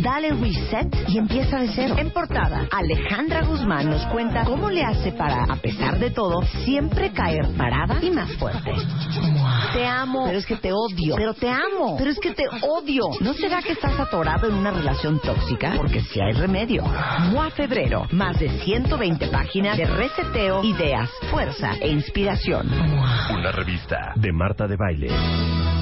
Dale reset y empieza de cero. En portada, Alejandra Guzmán nos cuenta cómo le hace para, a pesar de todo, siempre caer parada y más fuerte. Te amo, pero es que te odio. Pero te amo, pero es que te odio. ¿No será que estás atorado en una relación tóxica? Porque si hay remedio. MOA Febrero, más de 120 páginas de reseteo, ideas, fuerza e inspiración. Una revista de Marta de Baile.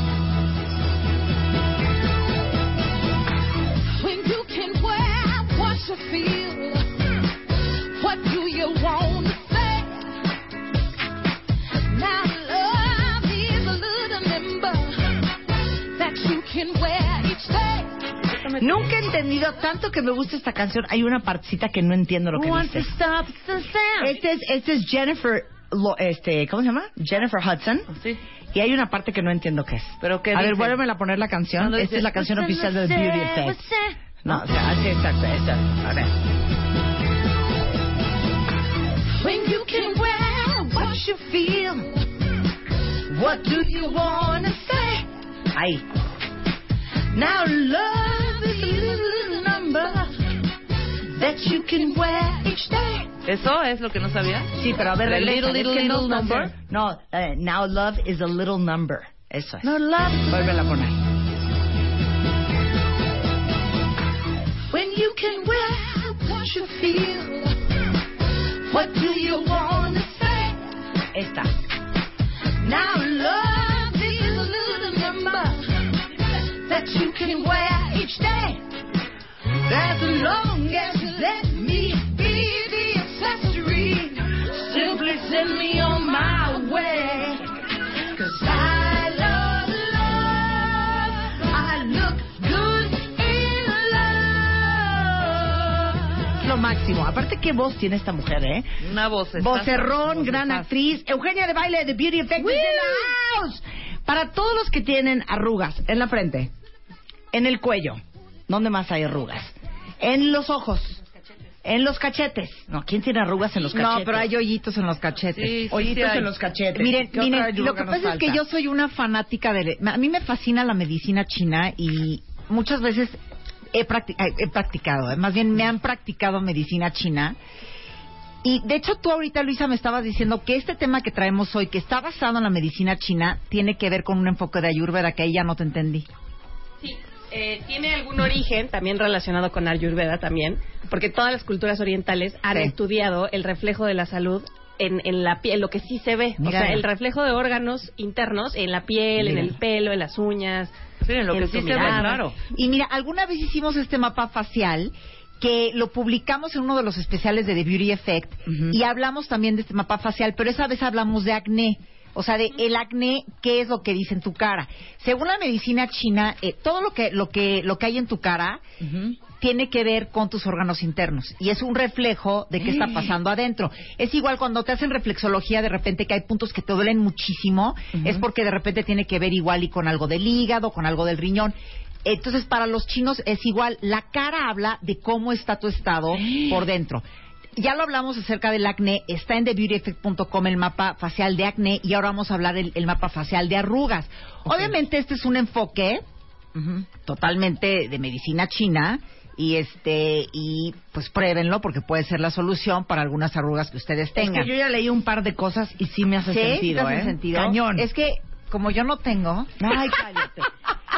You feel, what do you want to say? Now love is a little member that you can wear each day. Nunca he entendido tanto que me gusta esta canción. Hay una partecita que no entiendo lo que Want dice. to stop the sound. Este es, este es Jennifer, lo- este, ¿cómo se llama? Jennifer Hudson. Sí. Y hay una parte que no entiendo qué es. ¿Pero qué A ver, dice? vuélveme a poner la canción. Esta es la canción "What's oficial in de the Beauty Effect. What's in-" No, o sea, así exacto, esta. A ver. When you can wear what you feel, what do you want to say? Ahí. Now love is a little number that you can wear each day. ¿Eso es lo que no sabía? Sí, pero a ver, regresa, little, little, no little está number. hacer- No, eh, now love is a little number. Eso es. No love. Vuélvela a poner. You can wear each day. As long as you let me be the accessory, simply send me on my way. Cause I love love, I look good in love. Lo máximo. Aparte, qué voz tiene esta mujer, ¿eh? Una voz. Vocerrón, gran actriz. Eugenia de baile de Beauty Effect. Para todos los que tienen arrugas en la frente, en el cuello, ¿dónde más hay arrugas? En los ojos, en los cachetes. No, ¿quién tiene arrugas en los cachetes? No, pero hay hoyitos en los cachetes. Sí, sí, Hoyitos sí en los cachetes. Miren, ¿Qué otra miren, lo que pasa es que yo soy una fanática de... A mí me fascina la medicina china y muchas veces he, practi- eh, he practicado, eh, más bien me han practicado medicina china. Y de hecho tú ahorita, Luisa, me estabas diciendo que este tema que traemos hoy, que está basado en la medicina china, tiene que ver con un enfoque de Ayurveda que ahí ya no te entendí. Sí, eh, tiene algún origen también relacionado con Ayurveda también, porque todas las culturas orientales han Sí. estudiado el reflejo de la salud en, en la piel, lo que sí se ve, Mira. o sea, el reflejo de órganos internos en la piel, en el pelo, en las uñas. Sí, en lo que sí se ve, claro. Y mira, alguna vez hicimos este mapa facial que lo publicamos en uno de los especiales de The Beauty Effect y hablamos también de este mapa facial, pero esa vez hablamos de acné. O sea, de el acné, ¿qué es lo que dice en tu cara? Según la medicina china, eh, todo lo que, lo, que, lo que hay en tu cara tiene que ver con tus órganos internos y es un reflejo de qué está pasando adentro. Es igual cuando te hacen reflexología, de repente que hay puntos que te duelen muchísimo, es porque de repente tiene que ver igual y con algo del hígado, con algo del riñón. Entonces, para los chinos es igual. La cara habla de cómo está tu estado por dentro. Ya lo hablamos acerca del acné. Está en TheBeautyEffect.com el mapa facial de acné y ahora vamos a hablar del el mapa facial de arrugas. Obviamente este es un enfoque totalmente de medicina china y este y pues pruébenlo porque puede ser la solución para algunas arrugas que ustedes Es tengan. que yo ya leí un par de cosas y sí me hace ¿Sí? sentido, ¿Te hace ¿eh? sentido? Cañón. Es que como yo no tengo, Ay, cállate.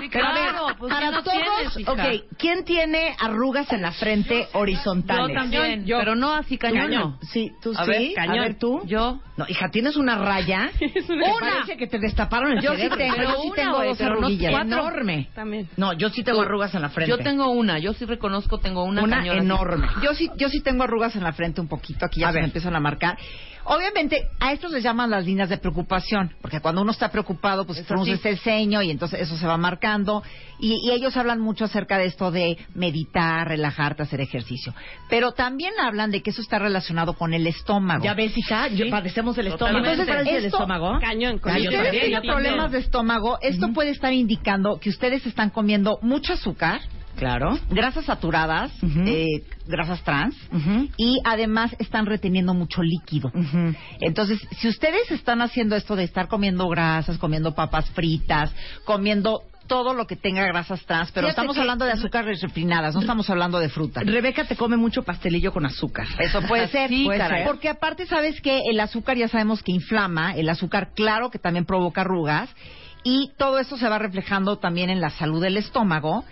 Sí, claro, pues, para ¿quién no todos, tienes, hija? ok, ¿quién tiene arrugas en la frente horizontales? Yo también, Yo. pero no así cañón. Cañón. Sí, tú A sí. ver, A cañón. ver, tú. Yo. No, hija, tienes una raya. una- Parece que te destaparon el Yo sí tengo, Pero yo sí una, tengo güey, dos pero no cuatro. enorme. También. No, yo sí tengo arrugas en la frente. Yo tengo una, yo sí reconozco, tengo una, una cañona. enorme. Yo sí, yo sí tengo arrugas en la frente un poquito, aquí ya A se ver. me empiezan a marcar. Obviamente, a estos les llaman las líneas de preocupación, porque cuando uno está preocupado, pues así. el ceño y entonces eso se va marcando. Y, y ellos hablan mucho acerca de esto de meditar, relajarte, hacer ejercicio. Pero también hablan de que eso está relacionado con el estómago. Ya ves, hija, yo padecemos del estómago. Entonces, ¿parece el Esto- estómago? Cañón, con Si ustedes tienen problemas de estómago, esto puede estar indicando que ustedes están comiendo mucho azúcar, Claro. grasas saturadas, eh, grasas trans, y además están reteniendo mucho líquido. Entonces, si ustedes están haciendo esto de estar comiendo grasas, comiendo papas fritas, comiendo todo lo que tenga grasas trans, pero Fíjate estamos que- hablando de azúcares refinadas, no estamos hablando de fruta. Rebeca te come mucho pastelillo con azúcar. Eso puede ser, Sí, puede ser. porque aparte sabes que el azúcar ya sabemos que inflama, el azúcar claro que también provoca arrugas y todo eso se va reflejando también en la salud del estómago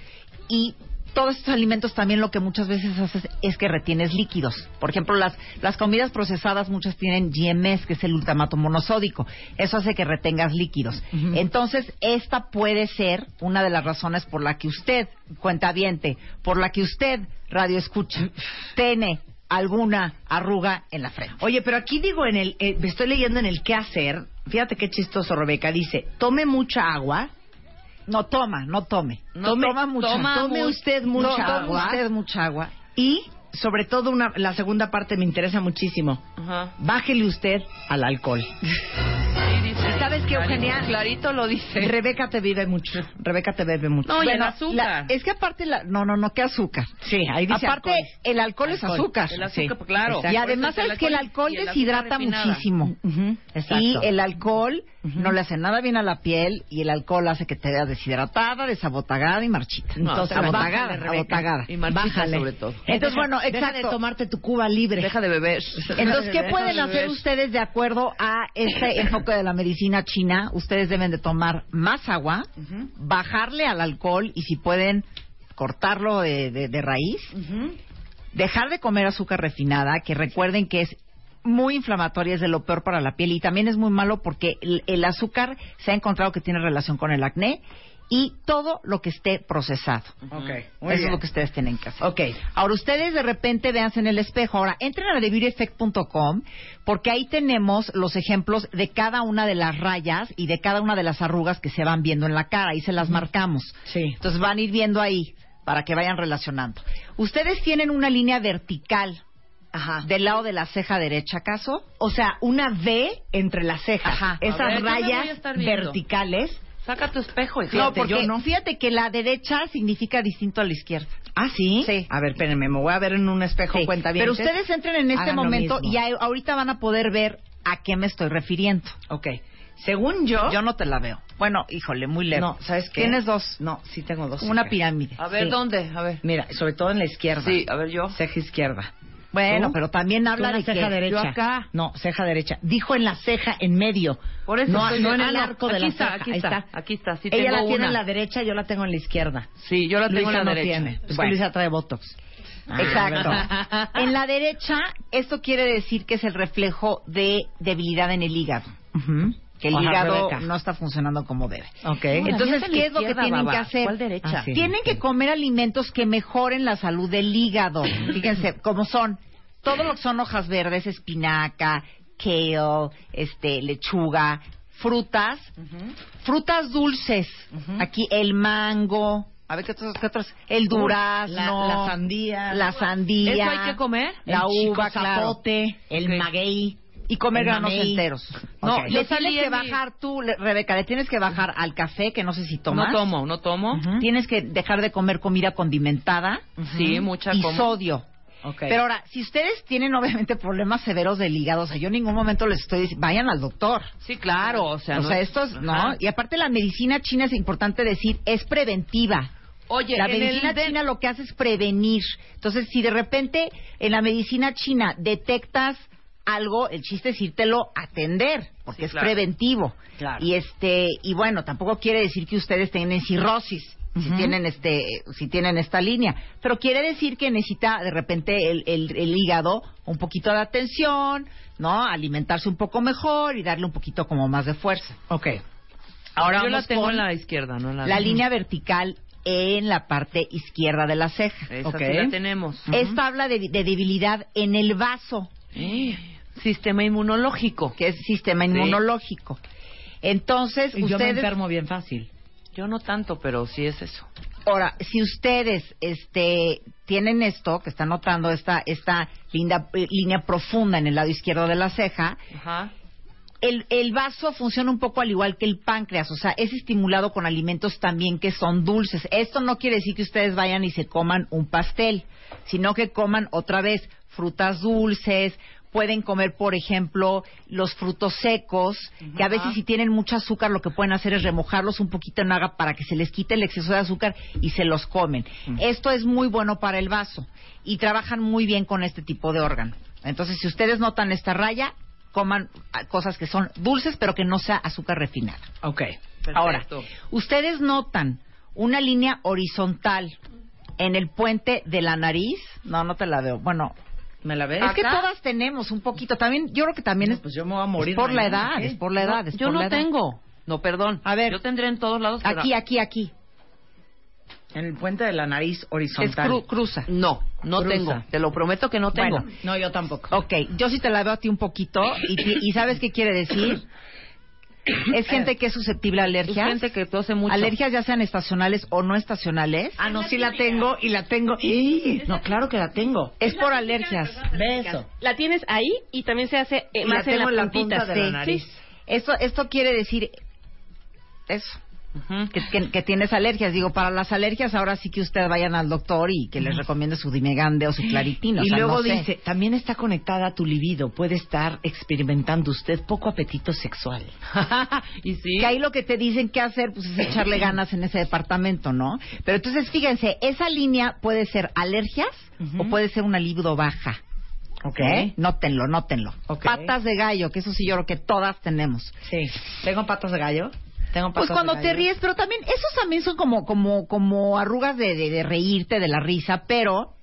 y todos estos alimentos también lo que muchas veces haces es que retienes líquidos. Por ejemplo, las, las comidas procesadas muchas tienen GMS, que es el glutamato monosódico. Eso hace que retengas líquidos. Entonces, esta puede ser una de las razones por la que usted, cuentaviente, por la que usted, radio escucha, tiene alguna arruga en la frente. Oye, pero aquí digo en el, eh, me estoy leyendo en el qué hacer. Fíjate qué chistoso, Rebeca. Dice, tome mucha agua. No toma, no tome. No tome, toma mucha. toma Tome usted mucha no, tome agua. usted mucha agua. Y, sobre todo, una, la segunda parte me interesa muchísimo. Ajá. Bájele usted al alcohol. Sí, dice. ¿Y sabes qué, Eugenia? Clarito lo dice. Rebeca te vive mucho. Rebeca te bebe mucho. No, y el azúcar. la- es que aparte, la, no, no, no, ¿qué azúcar? Sí, ahí dice Aparte, alcohol. el alcohol, es azúcar. El azúcar, Sí, claro. exacto. Y además es que el alcohol deshidrata refinada. muchísimo. Exacto. Y el alcohol no le hace nada bien a la piel y el alcohol hace que te veas deshidratada, desabotagada y marchita. No, Entonces, abotagada. Y marchita Bájale. sobre todo. Entonces, bueno, Deja de tomarte tu cuba libre. Deja de beber. Entonces, ¿qué Deja pueden de hacer ustedes de acuerdo a este enfoque de la medicina china? Ustedes deben de tomar más agua, bajarle al alcohol y si pueden cortarlo de, de- de raíz, dejar de comer azúcar refinada, que recuerden que es muy inflamatoria, es de lo peor para la piel y también es muy malo porque el, el azúcar se ha encontrado que tiene relación con el acné y todo lo que esté procesado. Eso bien. es lo que ustedes tienen que hacer. Ok. Ahora, ustedes de repente véanse en el espejo. Ahora, entren a TheBeautyEffect.com porque ahí tenemos los ejemplos de cada una de las rayas y de cada una de las arrugas que se van viendo en la cara. Ahí se las marcamos. Sí. Entonces van a ir viendo ahí para que vayan relacionando. ¿Ustedes tienen una línea vertical Ajá. del lado de la ceja derecha, acaso? O sea, una V entre las cejas. Ajá. Esas A ver, a rayas verticales. Saca tu espejo. hija. no, Fíjate, porque yo no. fíjate que la derecha significa distinto a la izquierda. Ah, ¿sí? Sí. A ver, espérenme, me voy a ver en un espejo Sí, cuenta bien. Pero ustedes entren en este Hagan momento y ahí- ahorita van a poder ver a qué me estoy refiriendo. Ok. Según yo... Yo no te la veo. Bueno, híjole, muy lejos. No, ¿sabes qué? Tienes dos. No, sí tengo dos. Una pirámide. A ver, Sí. ¿dónde? A ver. Mira, sobre todo en la izquierda. Sí, a ver yo. Ceja izquierda. Bueno, pero también habla de ceja que derecha. Yo acá. No, ceja derecha. Dijo en la ceja, en medio. Por eso no, estoy- no en ah, el no, arco de la está, ceja. aquí Ahí está, aquí está, sí Ella tengo la tiene en la derecha, yo la tengo en la izquierda. Sí, yo la tengo Luisa en la no derecha. tiene. Es que Bueno. Luisa trae botox. Ah, Exacto. en la derecha, esto quiere decir que es el reflejo de debilidad en el hígado. Ujú. Que el Rebeca. no está funcionando como debe. Ok. Entonces, ¿qué es lo que izquierda, tienen baba. que hacer? ¿Cuál derecha? Ah, sí. Tienen que comer alimentos que mejoren la salud del hígado. Fíjense, como son todo lo que son hojas verdes, espinaca, kale, este, lechuga, frutas, frutas dulces. Aquí el mango, a ver qué otros, qué otros, el durazno, La, la sandía. la sandía, ¿Eso hay que comer? la el uva, chico claro. zapote, el maguey. Y comer granos enteros. No, le tienes que mi- bajar tú, le- Rebeca, le tienes que bajar al café, que no sé si tomas. No tomo, no tomo. Tienes que dejar de comer comida condimentada Sí, mucha y como. sodio. Ok. Pero ahora, si ustedes tienen obviamente problemas severos del hígado, o sea, yo en ningún momento les estoy diciendo, vayan al doctor. Sí, claro, o sea, o no sea, es- esto es, ¿no? Ajá. Y aparte la medicina china es importante decir, es preventiva. Oye, la el medicina china lo que hace es prevenir. Entonces, si de repente en la medicina china detectas algo, el chiste es írtelo a atender, porque Sí, es claro. preventivo. Claro. Y este, y bueno, tampoco quiere decir que ustedes tienen cirrosis. Si tienen este, si tienen esta línea, pero quiere decir que necesita de repente el, el- el hígado un poquito de atención, ¿no? Alimentarse un poco mejor y darle un poquito como más de fuerza. Ok. Ahora yo la vamos tengo con en la izquierda, no la la línea vertical en la parte izquierda de la ceja. Esa Ok. sí la tenemos. Esta habla de, de debilidad en el vaso, Eh, Sistema inmunológico. que es sistema Sí. inmunológico. Entonces, Y yo me ustedes, enfermo bien fácil. Yo no tanto, pero sí es eso. ahora, si ustedes este, tienen esto, que están notando esta, esta linda, eh, línea profunda en el lado izquierdo de la ceja, Ajá. el, el vaso funciona un poco al igual que el páncreas, o sea, es estimulado con alimentos también que son dulces. Esto no quiere decir que ustedes vayan y se coman un pastel, sino que coman otra vez frutas dulces, pueden comer, por ejemplo, los frutos secos, que a veces si tienen mucho azúcar lo que pueden hacer es remojarlos un poquito en agua para que se les quite el exceso de azúcar y se los comen. Esto es muy bueno para el vaso y trabajan muy bien con este tipo de órgano. Entonces, si ustedes notan esta raya, coman ah, cosas que son dulces pero que no sea azúcar refinada. Ok. Ahora, ustedes notan una línea horizontal en el puente de la nariz. No, no te la veo. Bueno, ¿Me la ves? es que todas tenemos un poquito. También, yo creo que también es, Pues yo me voy a morir. es por la mañana, edad, ¿qué? es por la edad. es Yo por no edad. tengo. No, perdón. A ver. Yo tendré en todos lados. pero- Aquí, aquí, aquí. En el puente de la nariz Es horizontal. cru- cruza. No, no Cruza. tengo. Te lo prometo que no tengo. Bueno. No, yo tampoco. Ok, yo sí te la veo a ti un poquito. ¿Y, ti- y sabes qué quiere decir? Es gente que es susceptible a Es alergias. gente que tose mucho. Alergias ya sean estacionales o no estacionales. Ah, no, sí la tengo y la tengo. ¡Y! No, claro que la tengo. Es por alergias. Beso. La tienes ahí y también se hace eh, más la en tengo la en la puntita. punta de la nariz. Sí. Esto, esto quiere decir eso. Que, que- que tienes alergias. Digo, para las alergias ahora sí que ustedes vayan al doctor y que les recomiende su dimegande o su claritino. o Y sea, luego no sé. dice, también está conectada a tu libido. Puede estar experimentando usted poco apetito sexual. y sí. Que ahí lo que te dicen que hacer, pues es echarle ganas en ese departamento, ¿no? Pero entonces, fíjense, esa línea puede ser alergias o puede ser una libido baja. ¿Ok? ¿Eh? Nótenlo, nótenlo. Patas de gallo, que eso sí yo creo que todas tenemos. Sí. ¿Tengo patas de gallo? Tengo Pues cuando te ríes, pero también, esos también son como, como, como arrugas de, de, de reírte de la risa, pero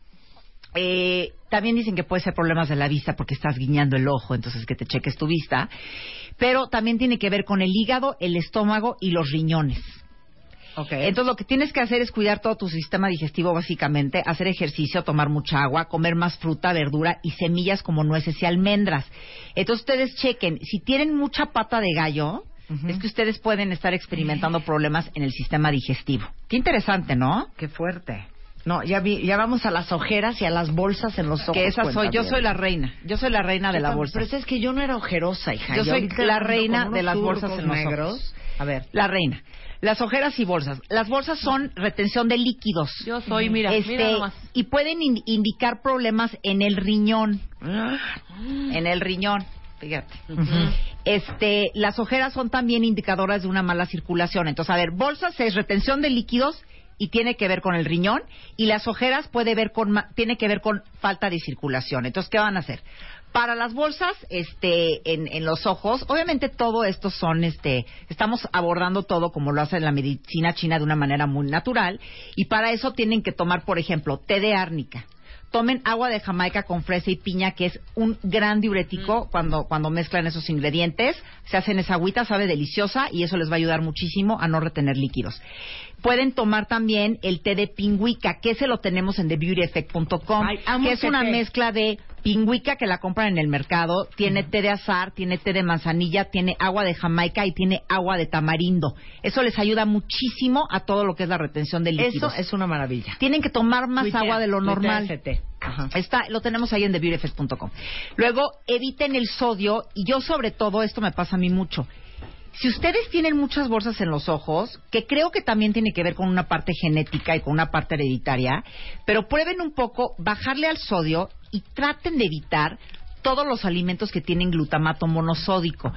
eh, también dicen que puede ser problemas de la vista porque estás guiñando el ojo, entonces que te cheques tu vista. Pero también tiene que ver con el hígado, el estómago y los riñones. Ok. Entonces lo que tienes que hacer es cuidar todo tu sistema digestivo básicamente, hacer ejercicio, tomar mucha agua, comer más fruta, verdura y semillas como nueces y almendras. Entonces ustedes chequen, si tienen mucha pata de gallo, es que ustedes pueden estar experimentando problemas en el sistema digestivo. Qué interesante, ¿no? Qué fuerte. No, ya vi, ya vamos a las ojeras y a las bolsas en los ojos. que esa soy, yo soy la reina, yo soy la reina de la bolsa. Pero es que yo no era ojerosa, hija. Yo soy la reina de las bolsas en los negros. ojos. A ver. La reina. Las ojeras y bolsas. Las bolsas son retención de líquidos. Yo soy, mira, Este, mira nomás. y pueden in- indicar problemas en el riñón. En el riñón, fíjate. Este, las ojeras son también indicadoras de una mala circulación. Entonces, a ver, bolsas es retención de líquidos y tiene que ver con el riñón y las ojeras puede ver con tiene que ver con falta de circulación. Entonces, ¿qué van a hacer? Para las bolsas, este, en, en los ojos, obviamente todo esto son, este, estamos abordando todo como lo hace la medicina china de una manera muy natural y para eso tienen que tomar, por ejemplo, té de árnica. Tomen agua de Jamaica con fresa y piña, que es un gran diurético cuando, cuando mezclan esos ingredientes. Se hacen esa agüita, sabe deliciosa y eso les va a ayudar muchísimo a no retener líquidos. Pueden tomar también el té de pingüica, que ese lo tenemos en TheBeautyEffect.com, que es una té. mezcla de pingüica que la compran en el mercado, tiene té de azar, tiene té de manzanilla, tiene agua de Jamaica y tiene agua de tamarindo. Eso les ayuda muchísimo a todo lo que es la retención de líquidos. Eso es una maravilla. Tienen que tomar más agua de lo normal. Ajá. Está, lo tenemos ahí en TheBeautyEffect.com. Luego, eviten el sodio y yo sobre todo, esto me pasa a mí mucho. Si ustedes tienen muchas bolsas en los ojos, que creo que también tiene que ver con una parte genética y con una parte hereditaria, pero prueben un poco bajarle al sodio y traten de evitar todos los alimentos que tienen glutamato monosódico.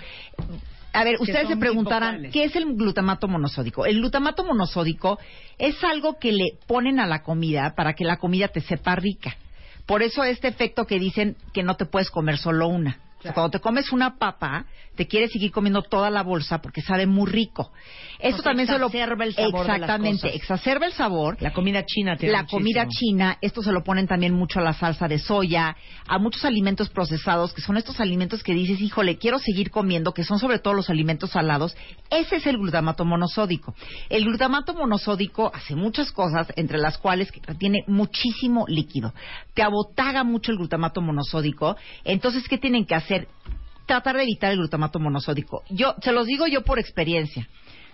A ver, ustedes se preguntarán. ¿qué es el glutamato monosódico? El glutamato monosódico es algo que le ponen a la comida para que la comida te sepa rica. Por eso este efecto que dicen que no te puedes comer solo una. O sea, cuando te comes una papa, te quieres seguir comiendo toda la bolsa porque sabe muy rico. Esto O sea, también se lo exacerba el sabor de las exactamente, cosas. exacerba el sabor. La comida china tiene La comida china, esto se lo ponen también mucho a la salsa de soya, a muchos alimentos procesados, que son estos alimentos que dices, híjole, quiero seguir comiendo, que son sobre todo los alimentos salados. Ese es el glutamato monosódico. El glutamato monosódico hace muchas cosas, entre las cuales que tiene muchísimo líquido. Te abotaga mucho el glutamato monosódico. Entonces, ¿qué tienen que hacer? Tratar de evitar el glutamato monosódico. Yo, se los digo yo por experiencia.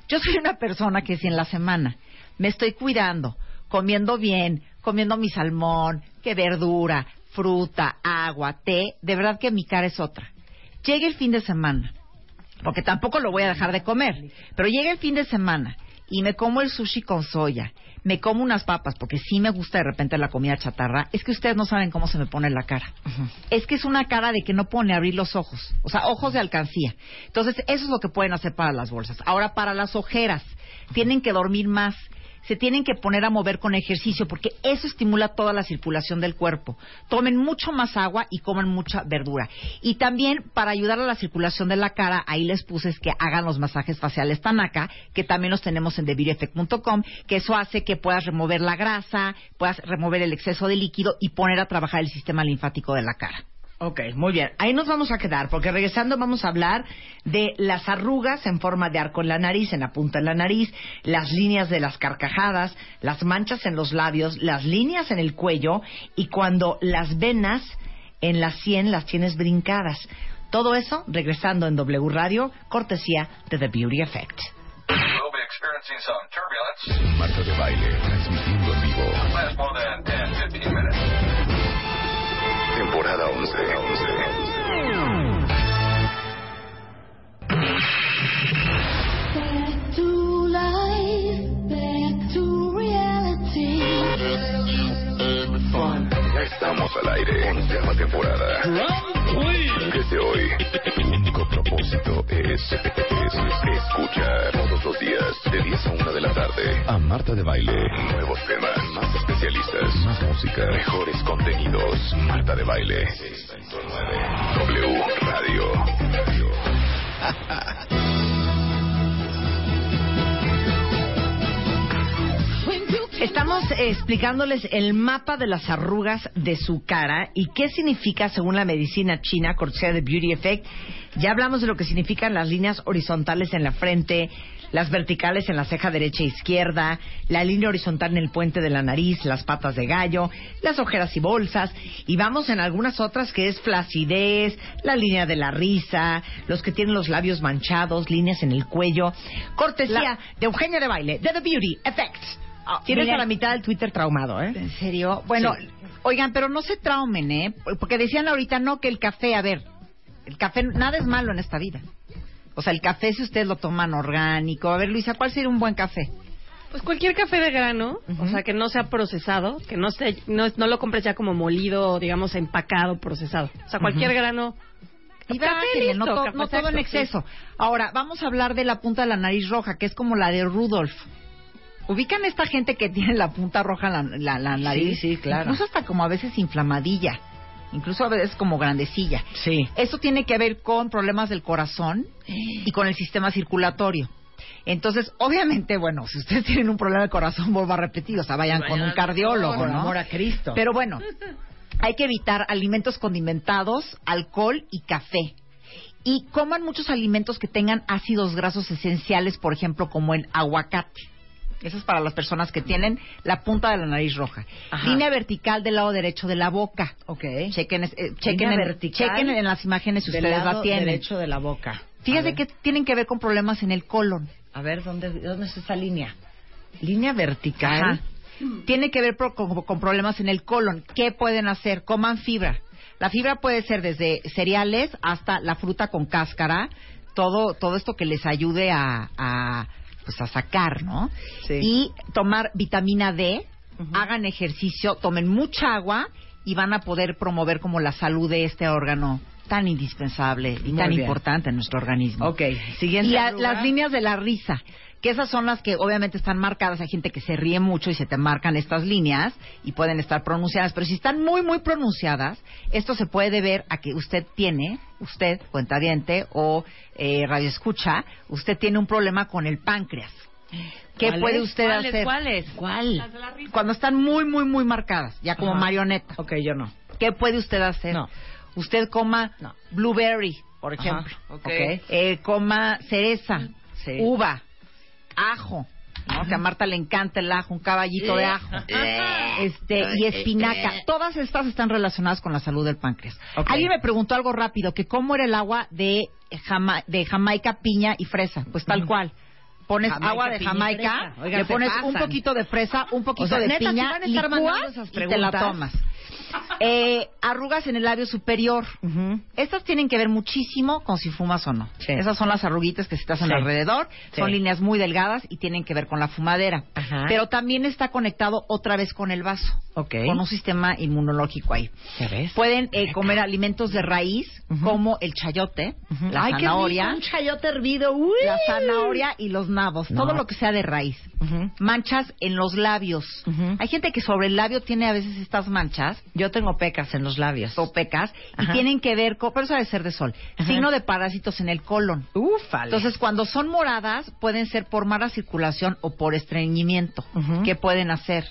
Yo soy una persona que si en la semana me estoy cuidando, comiendo bien, comiendo mi salmón, que verdura, fruta, agua, té, de verdad que mi cara es otra. Llega el fin de semana porque tampoco lo voy a dejar de comer. Pero llega el fin de semana y me como el sushi con soya, me como unas papas, porque sí me gusta de repente la comida chatarra, es que ustedes no saben cómo se me pone la cara. Es que es una cara de que no pone abrir los ojos, o sea, ojos de alcancía. Entonces, eso es lo que pueden hacer para las bolsas. Ahora, para las ojeras, tienen que dormir más se tienen que poner a mover con ejercicio porque eso estimula toda la circulación del cuerpo. Tomen mucho más agua y coman mucha verdura. Y también para ayudar a la circulación de la cara, ahí les puse es que hagan los masajes faciales Tanaka, que también los tenemos en TheBeautyEffect.com, que eso hace que puedas remover la grasa, puedas remover el exceso de líquido y poner a trabajar el sistema linfático de la cara. Ok, muy bien. Ahí nos vamos a quedar, porque regresando vamos a hablar de las arrugas en forma de arco en la nariz, en la punta de la nariz, las líneas de las carcajadas, las manchas en los labios, las líneas en el cuello y cuando las venas en la sien las tienes brincadas. Todo eso regresando en W Radio, cortesía de The Beauty Effect. We'll be experiencing some turbulence. Marta de Baile, transmitiendo en vivo. Temporada 11. Back to life, back to reality. Ya estamos al aire. Onceava temporada. Desde hoy, propósito es, es escuchar todos los días de 10 a 1 de la tarde a Marta de Baile. Nuevos temas, más especialistas, más música, mejores contenidos. Marta de Baile. 6.9 W Radio. Estamos explicándoles el mapa de las arrugas de su cara y qué significa según la medicina china, cortesía de Beauty Effect. Ya hablamos de lo que significan las líneas horizontales en la frente, las verticales en la ceja derecha e izquierda, la línea horizontal en el puente de la nariz, las patas de gallo, las ojeras y bolsas, y vamos en algunas otras que es flacidez, la línea de la risa, los que tienen los labios manchados, líneas en el cuello. Cortesía de Eugenia de Baile, de The Beauty Effect. Tienes miren. a la mitad del Twitter traumado, ¿eh? ¿En serio? Bueno, oigan, pero no se traumen, ¿eh? Porque decían ahorita, no, que el café, a ver, el café, nada es malo en esta vida. O sea, el café, si ustedes lo toman orgánico. A ver, Luisa, ¿cuál sería un buen café? Pues cualquier café de grano, o sea, que no sea procesado, que no, esté, no, no lo compres ya como molido, digamos, empacado, procesado. O sea, cualquier grano. Y listo, no, to- café no todo en exceso. Ahora, vamos a hablar de la punta de la nariz roja, que es como la de Rudolf. ¿Ubican esta gente que tiene la punta roja en la, la, la nariz? sí, claro. Incluso hasta como a veces inflamadilla. Incluso a veces como grandecilla. Sí. Esto tiene que ver con problemas del corazón y con el sistema circulatorio. Entonces, obviamente, bueno, si ustedes tienen un problema de corazón, vuelvo a repetir, o sea, vayan con un cardiólogo, Por ¿no? amor a Cristo. Pero bueno, hay que evitar alimentos condimentados, alcohol y café. Y coman muchos alimentos que tengan ácidos grasos esenciales, por ejemplo, como el aguacate. Eso es para las personas que tienen la punta de la nariz roja. Ajá. Línea vertical del lado derecho de la boca. Ok. Chequen, eh, chequen, en, vertical chequen en las imágenes si ustedes lado la tienen. derecho de la boca. Ver. que tienen que ver con problemas en el colon. A ver, ¿dónde, ¿dónde es esa línea? Línea vertical. Ajá. Tiene que ver pro- con, con problemas en el colon. ¿Qué pueden hacer? Coman fibra. La fibra puede ser desde cereales hasta la fruta con cáscara, todo, todo esto que les ayude a, a, pues a sacar, ¿no? Sí. Y tomar vitamina D, hagan ejercicio, tomen mucha agua y van a poder promover como la salud de este órgano tan indispensable y Muy tan bien. importante en nuestro organismo. Ok, siguiente Y la- las líneas de la risa, que esas son las que obviamente están marcadas. Hay gente que se ríe mucho y se te marcan estas líneas y pueden estar pronunciadas. Pero si están muy, muy pronunciadas, esto se puede deber a que usted tiene, usted, cuentaviente o eh, radioescucha, usted tiene un problema con el páncreas. ¿Qué ¿Cuál puede es? usted hacer? ¿Cuáles? ¿Cuál? Cuando están muy, muy, muy marcadas, ya como Ajá. marioneta. Ok, yo no. ¿Qué puede usted hacer? No. Usted coma No. blueberry, por Ajá, ejemplo. ok. Eh, coma cereza, Sí. uva, ajo, ¿no? que a Marta le encanta el ajo, un caballito de ajo. este y espinaca. Todas estas están relacionadas con la salud del páncreas. Alguien me preguntó algo rápido, que cómo era el agua de, Jama- de Jamaica, piña y fresa. Pues tal cual. Pones Jamaica, agua de Jamaica. Oigan, le pones pasan. un poquito de fresa, un poquito O sea, de neta, ¿sí piña, van a estar licúas mandando esas y te la tomas. Eh, arrugas en el labio superior. Estas tienen que ver muchísimo con si fumas o no. Sí. Esas son las arruguitas que se te hacen Sí. alrededor. Sí. Son líneas muy delgadas y tienen que ver con la fumadera. Ajá. Pero también está conectado otra vez con el vaso. Con un sistema inmunológico ahí. ¿Ya ves? Pueden eh, comer alimentos de raíz como el chayote, la Ay, qué zanahoria, rico, un chayote hervido. Uy. la zanahoria y los nabos. No. Todo lo que sea de raíz. Manchas en los labios. Hay gente que sobre el labio tiene a veces estas manchas Yo tengo pecas en los labios. o pecas y Ajá. tienen que ver con, pero eso debe ser de sol, Ajá. signo de parásitos en el colon. Ufale. Entonces, cuando son moradas, pueden ser por mala circulación o por estreñimiento. Ujú. ¿Qué pueden hacer?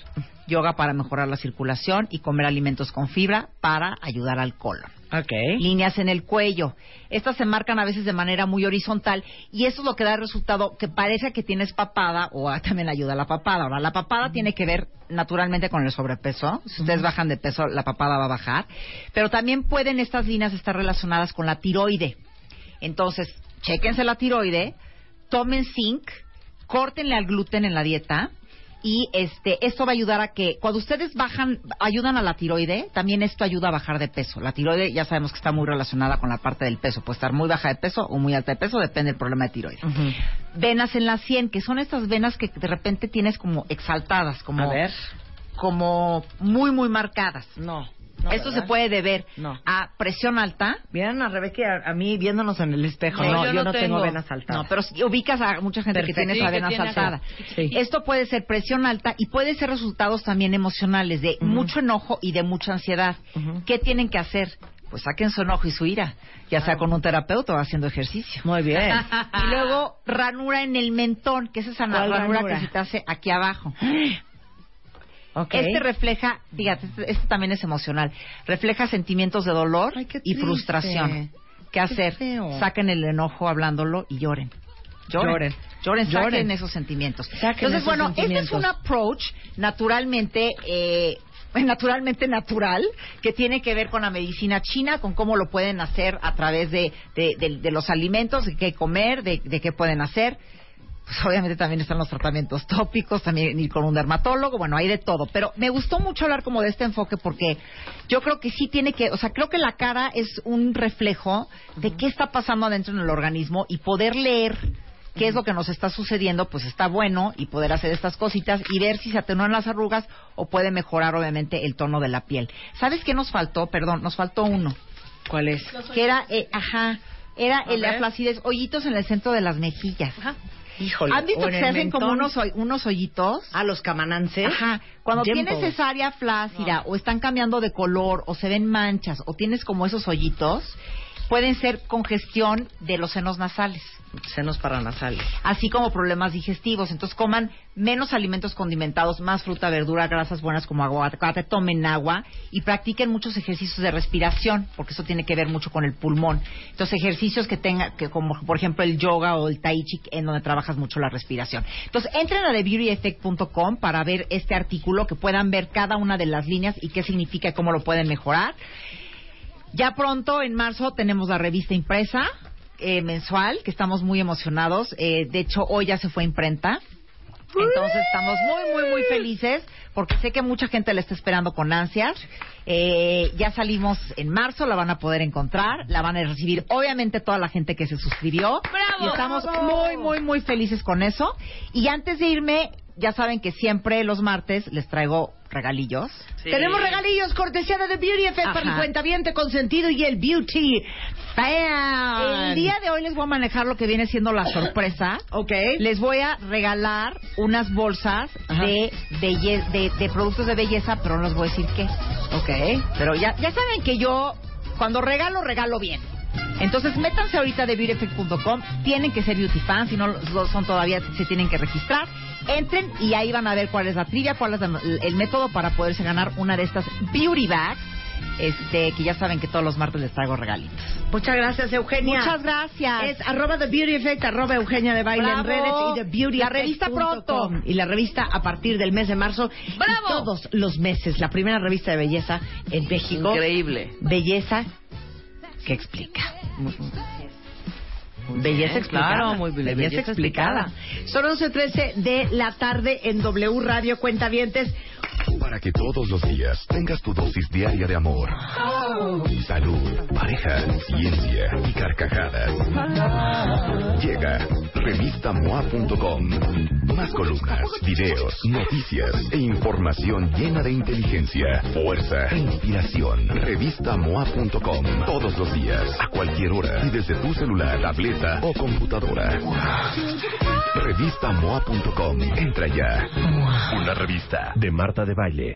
Yoga para mejorar la circulación y comer alimentos con fibra para ayudar al colon. Ok. Líneas en el cuello. Estas se marcan a veces de manera muy horizontal y eso es lo que da el resultado que parece que tienes papada o ah, también ayuda a la papada. Ahora, la papada tiene que ver naturalmente con el sobrepeso. Si ustedes bajan de peso, la papada va a bajar. Pero también pueden estas líneas estar relacionadas con la tiroide. Entonces, chéquense la tiroide, tomen zinc, córtenle al gluten en la dieta y este esto va a ayudar a que cuando ustedes bajan ayudan a la tiroide también esto ayuda a bajar de peso la tiroide ya sabemos que está muy relacionada con la parte del peso puede estar muy baja de peso o muy alta de peso depende del problema de tiroide Ujú. venas en la sien que son estas venas que de repente tienes como exaltadas como A ver. como muy muy marcadas No. No, esto se puede deber No. a presión alta Vieron a Rebeca y a, a mí viéndonos en el espejo. No, No, yo yo, no tengo tengo. venas saltadas. No, pero si ubicas a mucha gente Perfecto. que tiene Sí, esa vena saltada. Sí. Esto puede ser presión alta y puede ser resultados también emocionales de mucho enojo y de mucha ansiedad. ¿Qué tienen que hacer? Pues saquen su enojo y su ira, ya sea con un terapeuta o haciendo ejercicio. Muy bien. Y luego ranura en el mentón, que es esa ¿Cuál ranura, ranura? que se te hace aquí abajo. Ok. Este refleja, fíjate, este, este también es emocional, refleja sentimientos de dolor Ay, qué y frustración. ¿Qué hacer? feo. Saquen el enojo hablándolo y lloren. Lloren. Lloren. Lloren, saquen esos sentimientos. Saquen Entonces, esos bueno, este es un approach naturalmente... Eh, naturalmente natural que tiene que ver con la medicina china, con cómo lo pueden hacer a través de, de, de- de los alimentos, de qué comer, de, de qué pueden hacer. Pues obviamente también están los tratamientos tópicos, también ir con un dermatólogo, bueno, hay de todo. Pero me gustó mucho hablar como de este enfoque porque yo creo que sí tiene que, o sea, creo que la cara es un reflejo de qué está pasando adentro en el organismo y poder leer qué es lo que nos está sucediendo, pues está bueno y poder hacer estas cositas y ver si se atenúan las arrugas o puede mejorar obviamente el tono de la piel. ¿Sabes qué nos faltó? Perdón, nos faltó uno, ¿Cuál es? que era, eh, ajá, era el- la flacidez, hoyitos en el centro de las mejillas. Híjole. ¿Han visto que se hacen como unos, unos hoyitos? A los camanances. Ajá. Cuando tienes esa área flácida o están cambiando de color o se ven manchas o tienes como esos hoyitos, pueden ser congestión de los senos nasales, Senos paranasales. así como problemas digestivos. Entonces coman menos alimentos condimentados, más fruta, verdura, grasas buenas como aguacate, tomen agua y practiquen muchos ejercicios de respiración, porque eso tiene que ver mucho con el pulmón. Entonces ejercicios que tengan, que como por ejemplo el yoga o el tai chi, en donde trabajas mucho la respiración. Entonces entren a thebeautyeffect.com para ver este artículo, que puedan ver cada una de las líneas y qué significa y cómo lo pueden mejorar. Ya pronto, en marzo, tenemos la revista impresa eh, mensual, que estamos muy emocionados. Eh, de hecho, hoy ya se fue a imprenta. Entonces estamos muy, muy, muy felices porque sé que mucha gente la está esperando con ansias. Eh, ya salimos en marzo, la van a poder encontrar, la van a recibir obviamente toda la gente que se suscribió. Y estamos muy, muy, muy felices con eso. Y antes de irme, ya saben que siempre los martes les traigo regalillos. Tenemos regalillos cortesía de The Beauty Effect para el Ajá. cuentaviente consentido y el Beauty Fan. El día de hoy les voy a manejar lo que viene siendo la sorpresa. Ok. Les voy a regalar unas bolsas Ajá. de, belle- de, de productos de belleza, pero no les voy a decir qué. Ok. Pero ya, ya saben que yo, cuando regalo, regalo bien. Entonces, métanse ahorita de beautyeffect.com. Tienen que ser beauty fans, si no lo son todavía, se tienen que registrar. Entren y ahí van a ver cuál es la trivia, cuál es la- el método para poderse ganar una de estas beauty bags. Este, que ya saben que todos los martes les traigo regalitos. Muchas gracias, Eugenia. Muchas gracias. Es arroba The Beauty Effect, arroba Eugenia de Baile en redes y The Beauty La revista pronto. Y la revista a partir del mes de marzo. ¡Bravo! Y todos los meses. La primera revista de belleza en México. Increíble. Belleza que explica. Belleza explicada. claro, muy bien. Belleza, Belleza explicada. Son 11.13 de la tarde en W Radio Cuentavientes. Para que todos los días tengas tu dosis diaria de amor. Salud, pareja, ciencia y carcajadas. Llega revistamoa.com. Más columnas, videos, noticias e información llena de inteligencia, fuerza e inspiración. Revistamoa.com. Todos los días, a cualquier hora y desde tu celular, tableta o computadora. Revistamoa.com. Entra ya. Una revista de Marta de Baile.